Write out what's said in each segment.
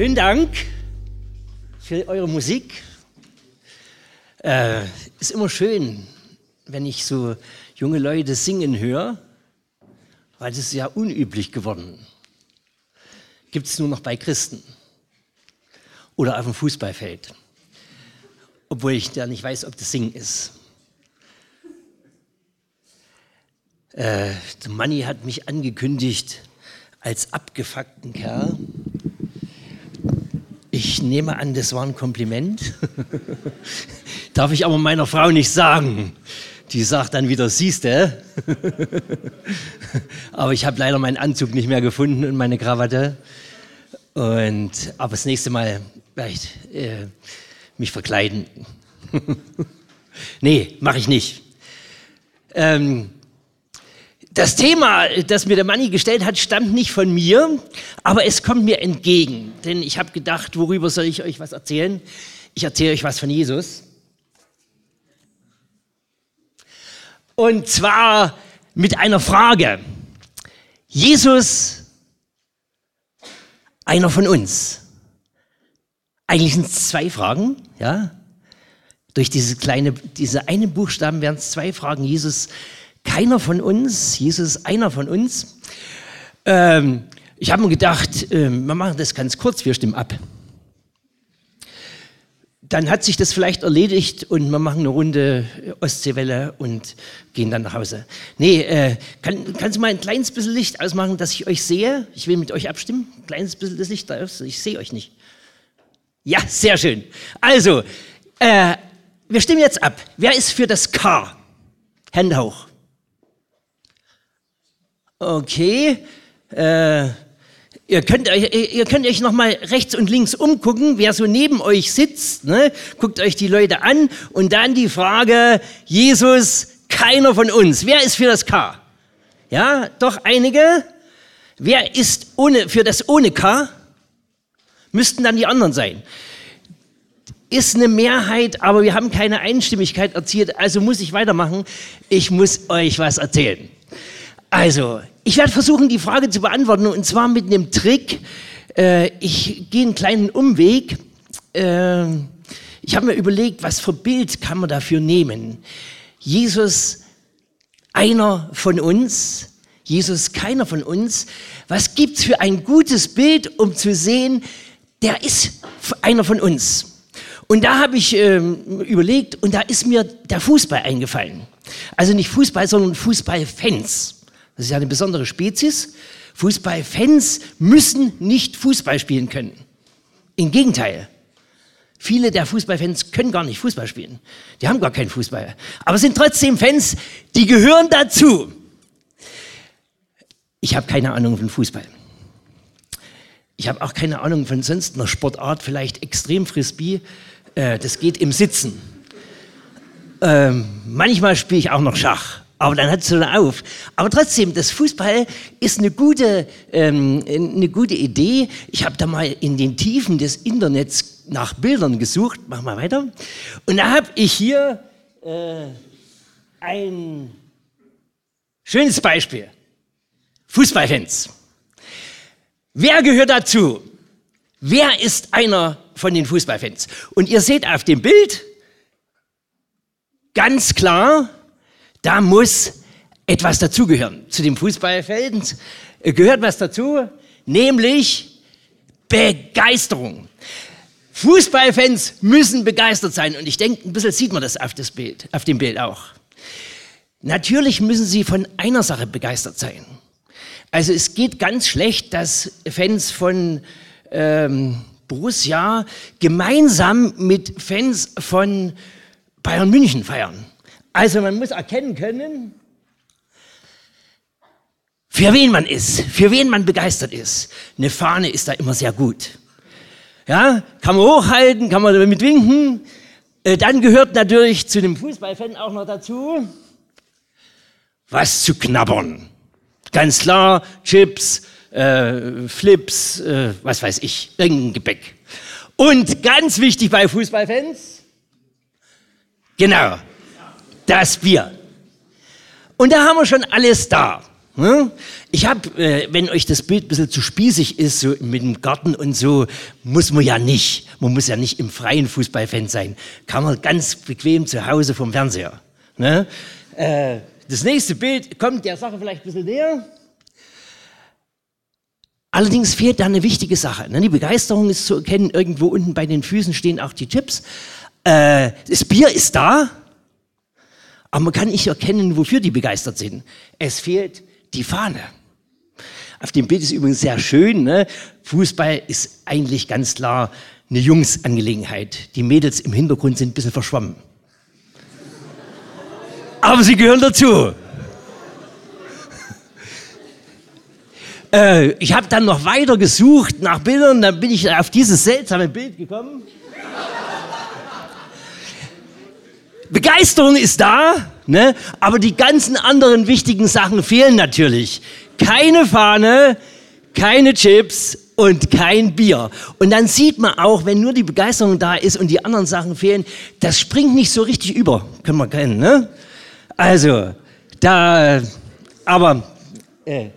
Schönen Dank für eure Musik. Äh, ist immer schön, wenn ich so junge Leute singen höre, weil das ist ja unüblich geworden. Gibt es nur noch bei Christen oder auf dem Fußballfeld. Obwohl ich da nicht weiß, ob das Singen ist. Äh, der Manni hat mich angekündigt als abgefuckten Kerl. Ich nehme an, das war ein Kompliment. Darf ich aber meiner Frau nicht sagen. Die sagt dann wieder, siehste. aber ich habe leider meinen Anzug nicht mehr gefunden und meine Krawatte. Und, aber das nächste Mal vielleicht äh, mich verkleiden. nee, mache ich nicht. Ähm, das Thema, das mir der Manni gestellt hat, stammt nicht von mir, aber es kommt mir entgegen. Denn ich habe gedacht, worüber soll ich euch was erzählen? Ich erzähle euch was von Jesus. Und zwar mit einer Frage. Jesus, einer von uns. Eigentlich sind es zwei Fragen, ja. Durch diese kleine, diese einen Buchstaben werden es zwei Fragen. Jesus, keiner von uns, Jesus ist einer von uns. Ähm, ich habe mir gedacht, äh, wir machen das ganz kurz, wir stimmen ab. Dann hat sich das vielleicht erledigt und wir machen eine Runde Ostseewelle und gehen dann nach Hause. Nee, äh, kann, kannst du mal ein kleines bisschen Licht ausmachen, dass ich euch sehe? Ich will mit euch abstimmen. Ein kleines bisschen das Licht aus, ich sehe euch nicht. Ja, sehr schön. Also, äh, wir stimmen jetzt ab. Wer ist für das K? Hände hoch. Okay. Äh, ihr, könnt euch, ihr könnt euch noch mal rechts und links umgucken, wer so neben euch sitzt. Ne? Guckt euch die Leute an und dann die Frage, Jesus, keiner von uns. Wer ist für das K? Ja, doch einige. Wer ist ohne, für das ohne K? Müssten dann die anderen sein. Ist eine Mehrheit, aber wir haben keine Einstimmigkeit erzielt, also muss ich weitermachen. Ich muss euch was erzählen. Also, ich werde versuchen, die Frage zu beantworten und zwar mit einem Trick. Äh, ich gehe einen kleinen Umweg. Äh, ich habe mir überlegt, was für Bild kann man dafür nehmen. Jesus, einer von uns, Jesus, keiner von uns. Was gibt's für ein gutes Bild, um zu sehen, der ist einer von uns. Und da habe ich ähm, überlegt und da ist mir der Fußball eingefallen. Also nicht Fußball, sondern Fußballfans. Das ist ja eine besondere Spezies. Fußballfans müssen nicht Fußball spielen können. Im Gegenteil. Viele der Fußballfans können gar nicht Fußball spielen. Die haben gar keinen Fußball. Aber sind trotzdem Fans, die gehören dazu. Ich habe keine Ahnung von Fußball. Ich habe auch keine Ahnung von sonst einer Sportart, vielleicht Extremfrisbee. Äh, das geht im Sitzen. Ähm, manchmal spiele ich auch noch Schach aber dann hört es so auf. Aber trotzdem, das Fußball ist eine gute, ähm, eine gute Idee. Ich habe da mal in den Tiefen des Internets nach Bildern gesucht. Mach mal weiter. Und da habe ich hier äh, ein schönes Beispiel. Fußballfans. Wer gehört dazu? Wer ist einer von den Fußballfans? Und ihr seht auf dem Bild ganz klar, da muss etwas dazugehören. Zu dem Fußballfeld gehört was dazu, nämlich Begeisterung. Fußballfans müssen begeistert sein und ich denke, ein bisschen sieht man das auf, das Bild, auf dem Bild auch. Natürlich müssen sie von einer Sache begeistert sein. Also es geht ganz schlecht, dass Fans von ähm, Borussia gemeinsam mit Fans von Bayern München feiern. Also man muss erkennen können, für wen man ist, für wen man begeistert ist. Eine Fahne ist da immer sehr gut. Ja, kann man hochhalten, kann man damit winken. Äh, dann gehört natürlich zu dem Fußballfan auch noch dazu, was zu knabbern. Ganz klar, Chips, äh, Flips, äh, was weiß ich, irgendein Gebäck. Und ganz wichtig bei Fußballfans, genau, das Bier. Und da haben wir schon alles da. Ne? Ich habe, äh, wenn euch das Bild ein bisschen zu spießig ist, so mit dem Garten und so, muss man ja nicht. Man muss ja nicht im freien Fußballfan sein. Kann man ganz bequem zu Hause vom Fernseher. Ne? Äh, das nächste Bild kommt der Sache vielleicht ein bisschen näher. Allerdings fehlt da eine wichtige Sache. Ne? Die Begeisterung ist zu erkennen, irgendwo unten bei den Füßen stehen auch die Chips. Äh, das Bier ist da, aber man kann nicht erkennen, wofür die begeistert sind. Es fehlt die Fahne. Auf dem Bild ist übrigens sehr schön. Ne? Fußball ist eigentlich ganz klar eine Jungsangelegenheit. Die Mädels im Hintergrund sind ein bisschen verschwommen. Aber sie gehören dazu. Äh, ich habe dann noch weiter gesucht nach Bildern, dann bin ich auf dieses seltsame Bild gekommen. Begeisterung ist da, ne? aber die ganzen anderen wichtigen Sachen fehlen natürlich. Keine Fahne, keine Chips und kein Bier. Und dann sieht man auch, wenn nur die Begeisterung da ist und die anderen Sachen fehlen, das springt nicht so richtig über. Können wir kennen, ne? Also, da, aber äh,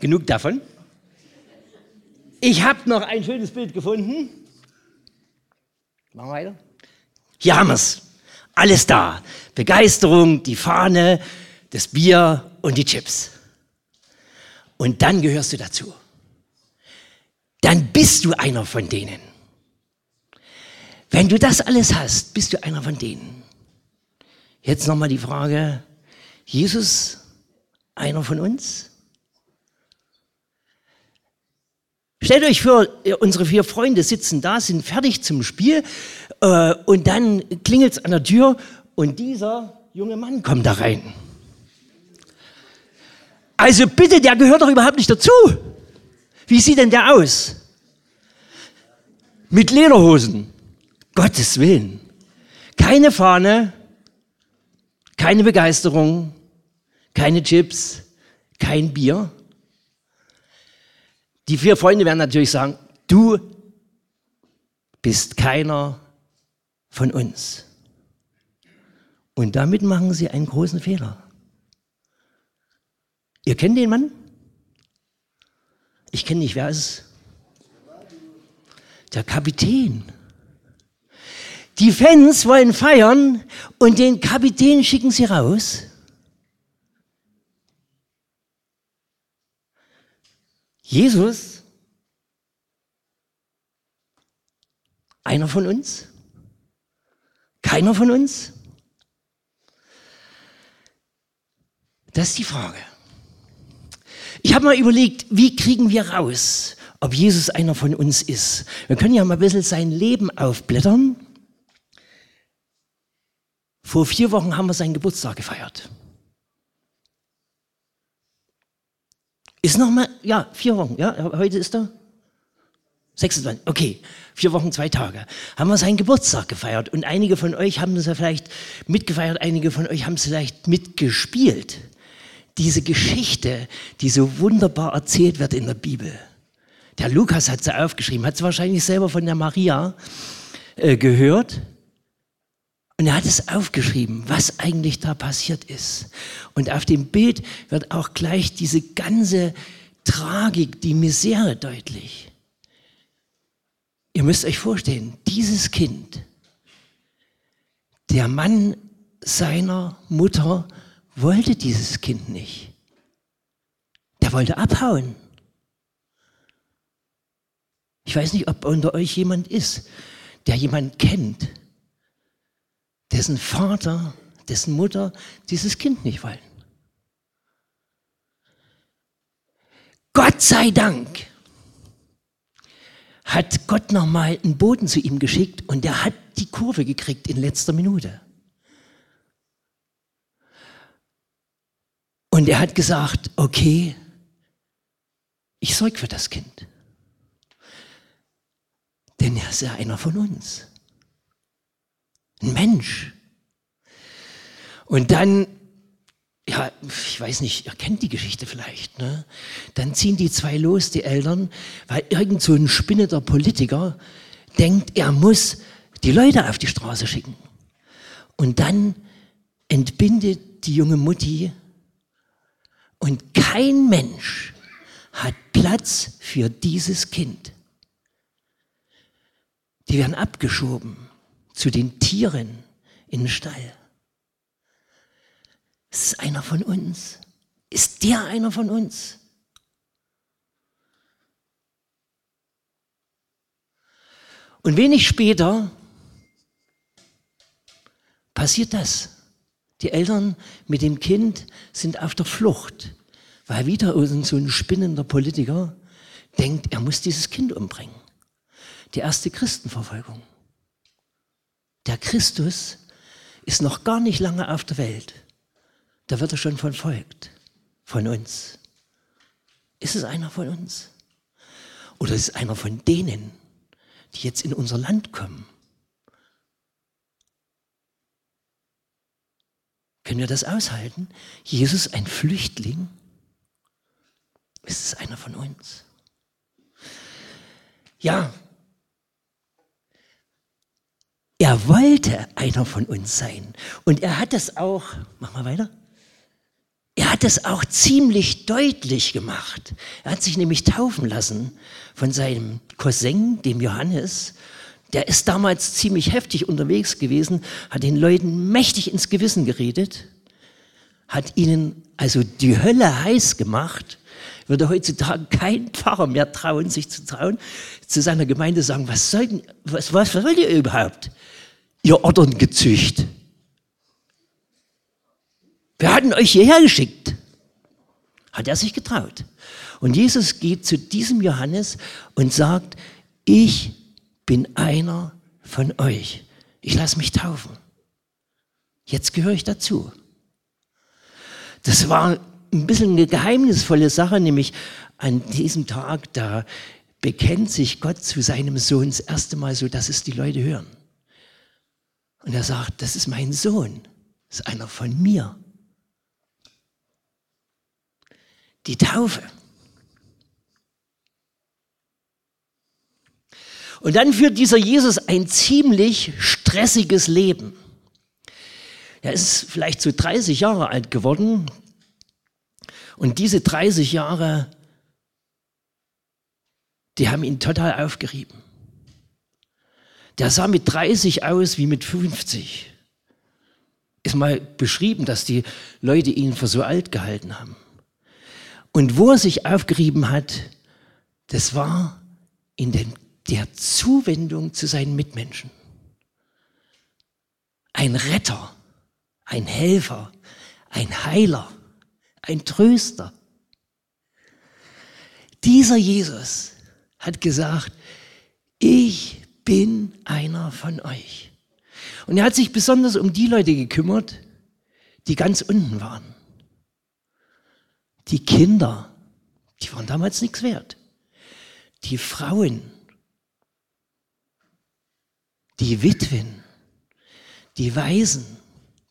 genug davon. Ich habe noch ein schönes Bild gefunden. Machen wir weiter. Hier haben wir es. Alles da. Begeisterung, die Fahne, das Bier und die Chips. Und dann gehörst du dazu. Dann bist du einer von denen. Wenn du das alles hast, bist du einer von denen. Jetzt nochmal die Frage, Jesus, einer von uns? Stellt euch vor, unsere vier Freunde sitzen da, sind fertig zum Spiel äh, und dann klingelt es an der Tür und dieser junge Mann kommt da rein. Also bitte, der gehört doch überhaupt nicht dazu. Wie sieht denn der aus? Mit Lederhosen. Gottes Willen. Keine Fahne, keine Begeisterung, keine Chips, kein Bier. Die vier Freunde werden natürlich sagen, du bist keiner von uns. Und damit machen sie einen großen Fehler. Ihr kennt den Mann? Ich kenne nicht, wer ist es? Der Kapitän. Die Fans wollen feiern und den Kapitän schicken sie raus. Jesus, einer von uns, keiner von uns. Das ist die Frage. Ich habe mal überlegt, wie kriegen wir raus, ob Jesus einer von uns ist. Wir können ja mal ein bisschen sein Leben aufblättern. Vor vier Wochen haben wir seinen Geburtstag gefeiert. Ist noch mal, ja, vier Wochen, ja, heute ist er 26, okay, vier Wochen, zwei Tage, haben wir seinen Geburtstag gefeiert und einige von euch haben das ja vielleicht mitgefeiert, einige von euch haben es vielleicht mitgespielt. Diese Geschichte, die so wunderbar erzählt wird in der Bibel. Der Lukas hat sie aufgeschrieben, hat sie wahrscheinlich selber von der Maria äh, gehört. Und er hat es aufgeschrieben, was eigentlich da passiert ist. Und auf dem Bild wird auch gleich diese ganze Tragik, die Misere deutlich. Ihr müsst euch vorstellen, dieses Kind, der Mann seiner Mutter wollte dieses Kind nicht. Der wollte abhauen. Ich weiß nicht, ob unter euch jemand ist, der jemand kennt, dessen Vater, dessen Mutter dieses Kind nicht wollen. Gott sei Dank hat Gott nochmal einen Boden zu ihm geschickt und er hat die Kurve gekriegt in letzter Minute. Und er hat gesagt, okay, ich sorge für das Kind. Denn er ist ja einer von uns. Ein Mensch. Und dann, ja, ich weiß nicht, ihr kennt die Geschichte vielleicht, ne? Dann ziehen die zwei los, die Eltern, weil irgend so ein spinnender Politiker denkt, er muss die Leute auf die Straße schicken. Und dann entbindet die junge Mutti Und kein Mensch hat Platz für dieses Kind. Die werden abgeschoben zu den Tieren in den Stall. Ist einer von uns? Ist der einer von uns? Und wenig später passiert das. Die Eltern mit dem Kind sind auf der Flucht, weil wieder so ein spinnender Politiker denkt, er muss dieses Kind umbringen. Die erste Christenverfolgung. Der Christus ist noch gar nicht lange auf der Welt. Da wird er schon verfolgt. Von uns. Ist es einer von uns? Oder ist es einer von denen, die jetzt in unser Land kommen? Können wir das aushalten? Jesus ein Flüchtling? Ist es einer von uns? Ja, er wollte einer von uns sein. Und er hat es auch, mach mal weiter, er hat es auch ziemlich deutlich gemacht. Er hat sich nämlich taufen lassen von seinem Cousin, dem Johannes, der ist damals ziemlich heftig unterwegs gewesen, hat den Leuten mächtig ins Gewissen geredet, hat ihnen also die Hölle heiß gemacht. Würde heutzutage kein Pfarrer mehr trauen, sich zu trauen, zu seiner Gemeinde sagen, was, soll, was, was wollt ihr überhaupt? Ihr Otterngezücht. Wir hatten euch hierher geschickt. Hat er sich getraut. Und Jesus geht zu diesem Johannes und sagt, ich bin einer von euch. Ich lasse mich taufen. Jetzt gehöre ich dazu. Das war ein bisschen eine geheimnisvolle Sache, nämlich an diesem Tag, da bekennt sich Gott zu seinem Sohn das erste Mal so, dass es die Leute hören. Und er sagt, das ist mein Sohn, das ist einer von mir. Die Taufe. Und dann führt dieser Jesus ein ziemlich stressiges Leben. Er ist vielleicht so 30 Jahre alt geworden. Und diese 30 Jahre, die haben ihn total aufgerieben. Der sah mit 30 aus wie mit 50. Ist mal beschrieben, dass die Leute ihn für so alt gehalten haben. Und wo er sich aufgerieben hat, das war in den der Zuwendung zu seinen Mitmenschen. Ein Retter, ein Helfer, ein Heiler, ein Tröster. Dieser Jesus hat gesagt, ich bin einer von euch. Und er hat sich besonders um die Leute gekümmert, die ganz unten waren. Die Kinder, die waren damals nichts wert. Die Frauen, die Witwen, die Waisen,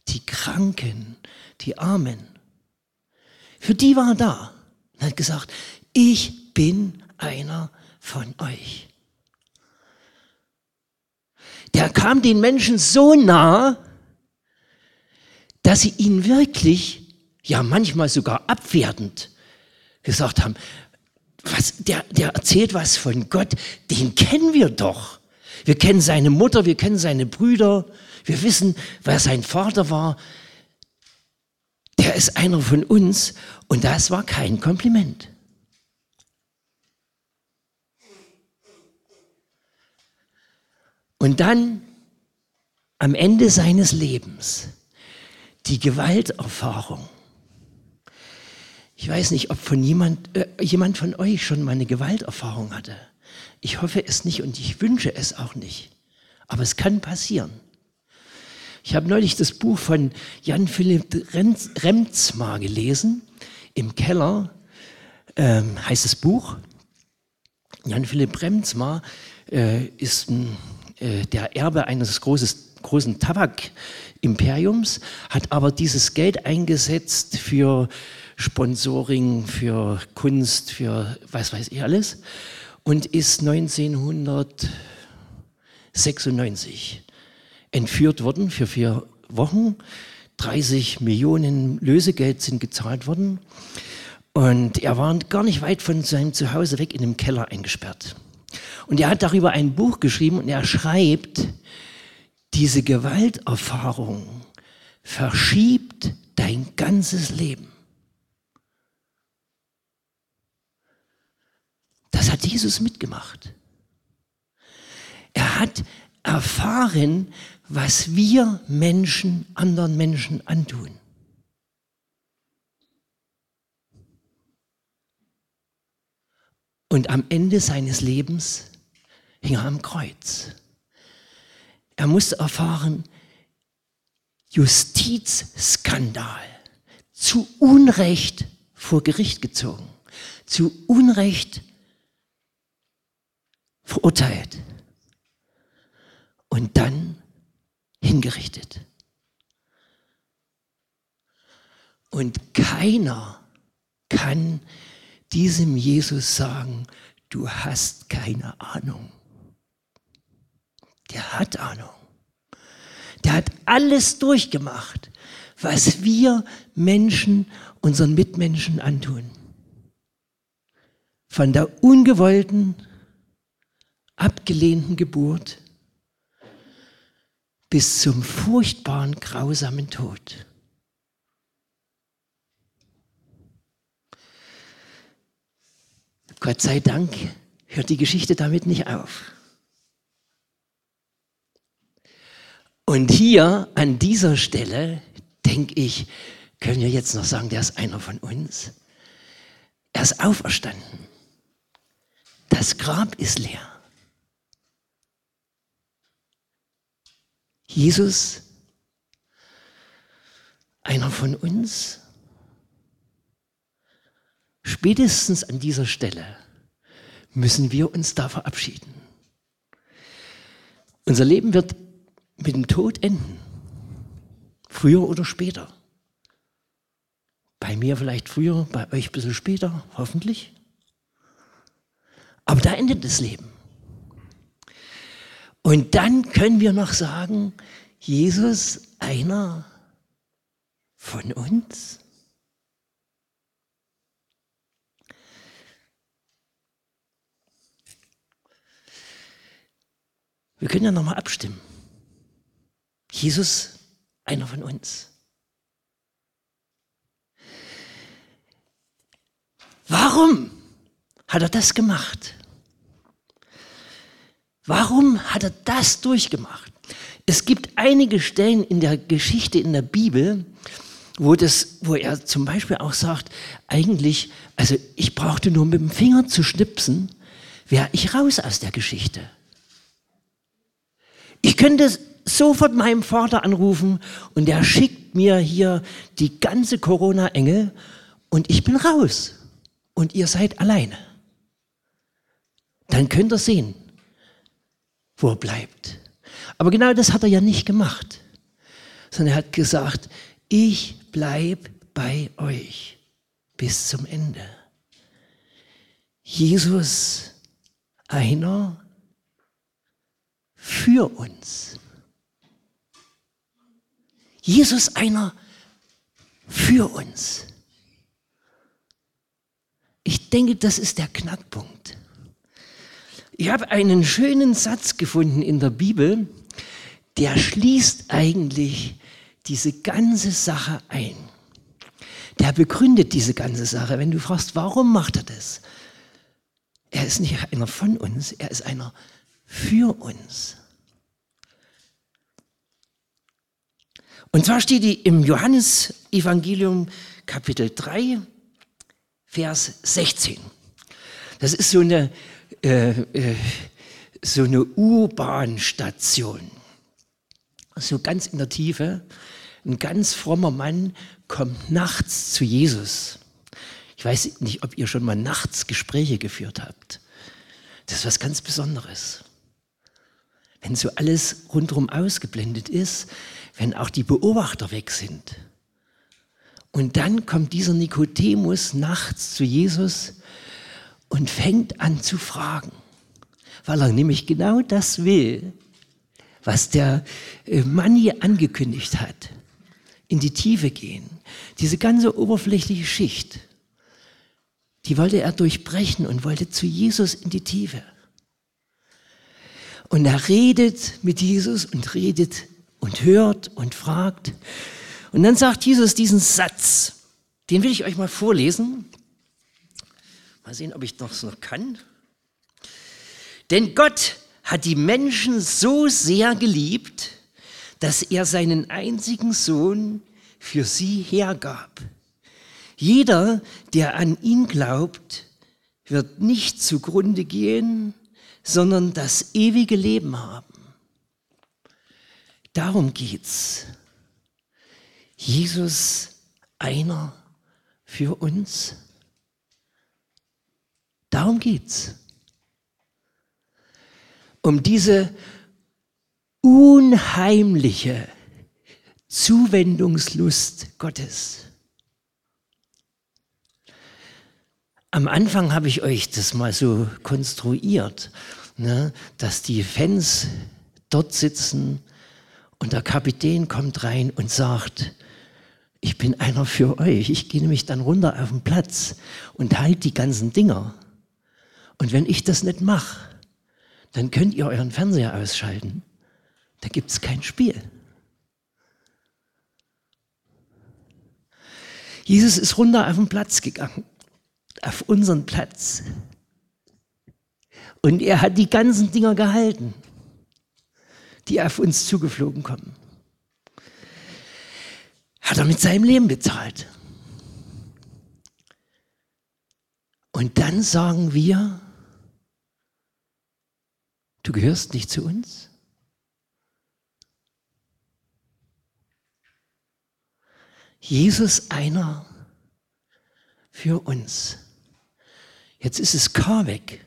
die Kranken, die Armen. Für die war er da und hat gesagt, ich bin einer von euch. Der kam den Menschen so nah, dass sie ihn wirklich, ja manchmal sogar abwertend gesagt haben, was, der, der erzählt was von Gott, den kennen wir doch. Wir kennen seine Mutter, wir kennen seine Brüder, wir wissen, wer sein Vater war. Der ist einer von uns und das war kein Kompliment. Und dann am Ende seines Lebens die Gewalterfahrung. Ich weiß nicht, ob von jemand, äh, jemand von euch schon mal eine Gewalterfahrung hatte. Ich hoffe es nicht und ich wünsche es auch nicht. Aber es kann passieren. Ich habe neulich das Buch von Jan Philipp Remzmar gelesen. Im Keller ähm, heißt das Buch. Jan Philipp Remzmar äh, ist äh, der Erbe eines großes, großen Tabakimperiums, hat aber dieses Geld eingesetzt für Sponsoring, für Kunst, für was weiß ich alles und ist 1996 entführt worden für vier Wochen. 30 Millionen Lösegeld sind gezahlt worden. Und er war gar nicht weit von seinem Zuhause weg in dem Keller eingesperrt. Und er hat darüber ein Buch geschrieben und er schreibt, diese Gewalterfahrung verschiebt dein ganzes Leben. Das hat Jesus mitgemacht. Er hat erfahren, was wir Menschen anderen Menschen antun. Und am Ende seines Lebens hing er am Kreuz. Er musste erfahren, Justizskandal, zu Unrecht vor Gericht gezogen, zu Unrecht verurteilt und dann hingerichtet. Und keiner kann diesem Jesus sagen, du hast keine Ahnung. Der hat Ahnung. Der hat alles durchgemacht, was wir Menschen unseren Mitmenschen antun. Von der ungewollten, abgelehnten Geburt bis zum furchtbaren, grausamen Tod. Gott sei Dank hört die Geschichte damit nicht auf. Und hier an dieser Stelle, denke ich, können wir jetzt noch sagen, der ist einer von uns. Er ist auferstanden. Das Grab ist leer. Jesus, einer von uns, spätestens an dieser Stelle müssen wir uns da verabschieden. Unser Leben wird mit dem Tod enden. Früher oder später. Bei mir vielleicht früher, bei euch ein bisschen später, hoffentlich. Aber da endet das Leben. Und dann können wir noch sagen, Jesus, einer von uns? Wir können ja nochmal abstimmen. Jesus, einer von uns. Warum hat er das gemacht? Warum hat er das durchgemacht? Es gibt einige Stellen in der Geschichte in der Bibel, wo, das, wo er zum Beispiel auch sagt, eigentlich, also ich brauchte nur mit dem Finger zu schnipsen, wäre ich raus aus der Geschichte. Ich könnte sofort meinem Vater anrufen und der schickt mir hier die ganze Corona-Engel und ich bin raus und ihr seid alleine. Dann könnt ihr sehen, wo er bleibt. Aber genau das hat er ja nicht gemacht, sondern er hat gesagt, ich bleib bei euch bis zum Ende. Jesus, einer für uns. Jesus einer für uns. Ich denke, das ist der Knackpunkt. Ich habe einen schönen Satz gefunden in der Bibel, der schließt eigentlich diese ganze Sache ein. Der begründet diese ganze Sache. Wenn du fragst, warum macht er das? Er ist nicht einer von uns, er ist einer für uns. Und zwar steht die im Johannesevangelium Kapitel 3, Vers 16. Das ist so eine, äh, äh, so eine U-Bahn-Station. So ganz in der Tiefe. Ein ganz frommer Mann kommt nachts zu Jesus. Ich weiß nicht, ob ihr schon mal nachts Gespräche geführt habt. Das ist was ganz Besonderes. Wenn so alles rundherum ausgeblendet ist, wenn auch die Beobachter weg sind. Und dann kommt dieser Nikodemus nachts zu Jesus und fängt an zu fragen, weil er nämlich genau das will, was der äh, Mann hier angekündigt hat. In die Tiefe gehen, diese ganze oberflächliche Schicht. die wollte er durchbrechen und wollte zu Jesus in die Tiefe. Und er redet mit Jesus und redet und hört und fragt. Und dann sagt Jesus diesen Satz, den will ich euch mal vorlesen. Mal sehen, ob ich das noch kann. Denn Gott hat die Menschen so sehr geliebt, dass er seinen einzigen Sohn für sie hergab. Jeder, der an ihn glaubt, wird nicht zugrunde gehen, sondern das ewige Leben haben. Darum geht's. Jesus einer für uns. Darum geht's. Um diese unheimliche Zuwendungslust Gottes. Am Anfang habe ich euch das mal so konstruiert, ne, dass die Fans dort sitzen und der Kapitän kommt rein und sagt, ich bin einer für euch. Ich gehe nämlich dann runter auf den Platz und halt die ganzen Dinger. Und wenn ich das nicht mache, dann könnt ihr euren Fernseher ausschalten. Da gibt es kein Spiel. Jesus ist runter auf den Platz gegangen, auf unseren Platz. Und er hat die ganzen Dinger gehalten, die auf uns zugeflogen kommen. Hat er mit seinem Leben bezahlt. Und dann sagen wir, du gehörst nicht zu uns. Jesus einer für uns. Jetzt ist es K weg.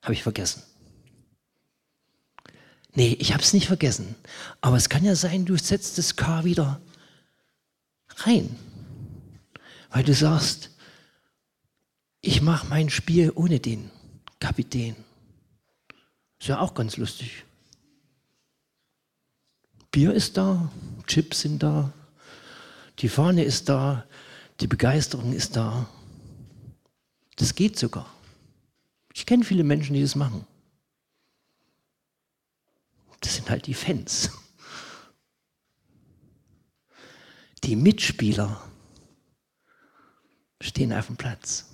Habe ich vergessen. Nee, ich habe es nicht vergessen. Aber es kann ja sein, du setzt das K wieder rein. Weil du sagst, ich mache mein Spiel ohne den Kapitän. Ist ja auch ganz lustig. Bier ist da, Chips sind da, die Fahne ist da, die Begeisterung ist da. Das geht sogar. Ich kenne viele Menschen, die das machen. Das sind halt die Fans. Die Mitspieler stehen auf dem Platz.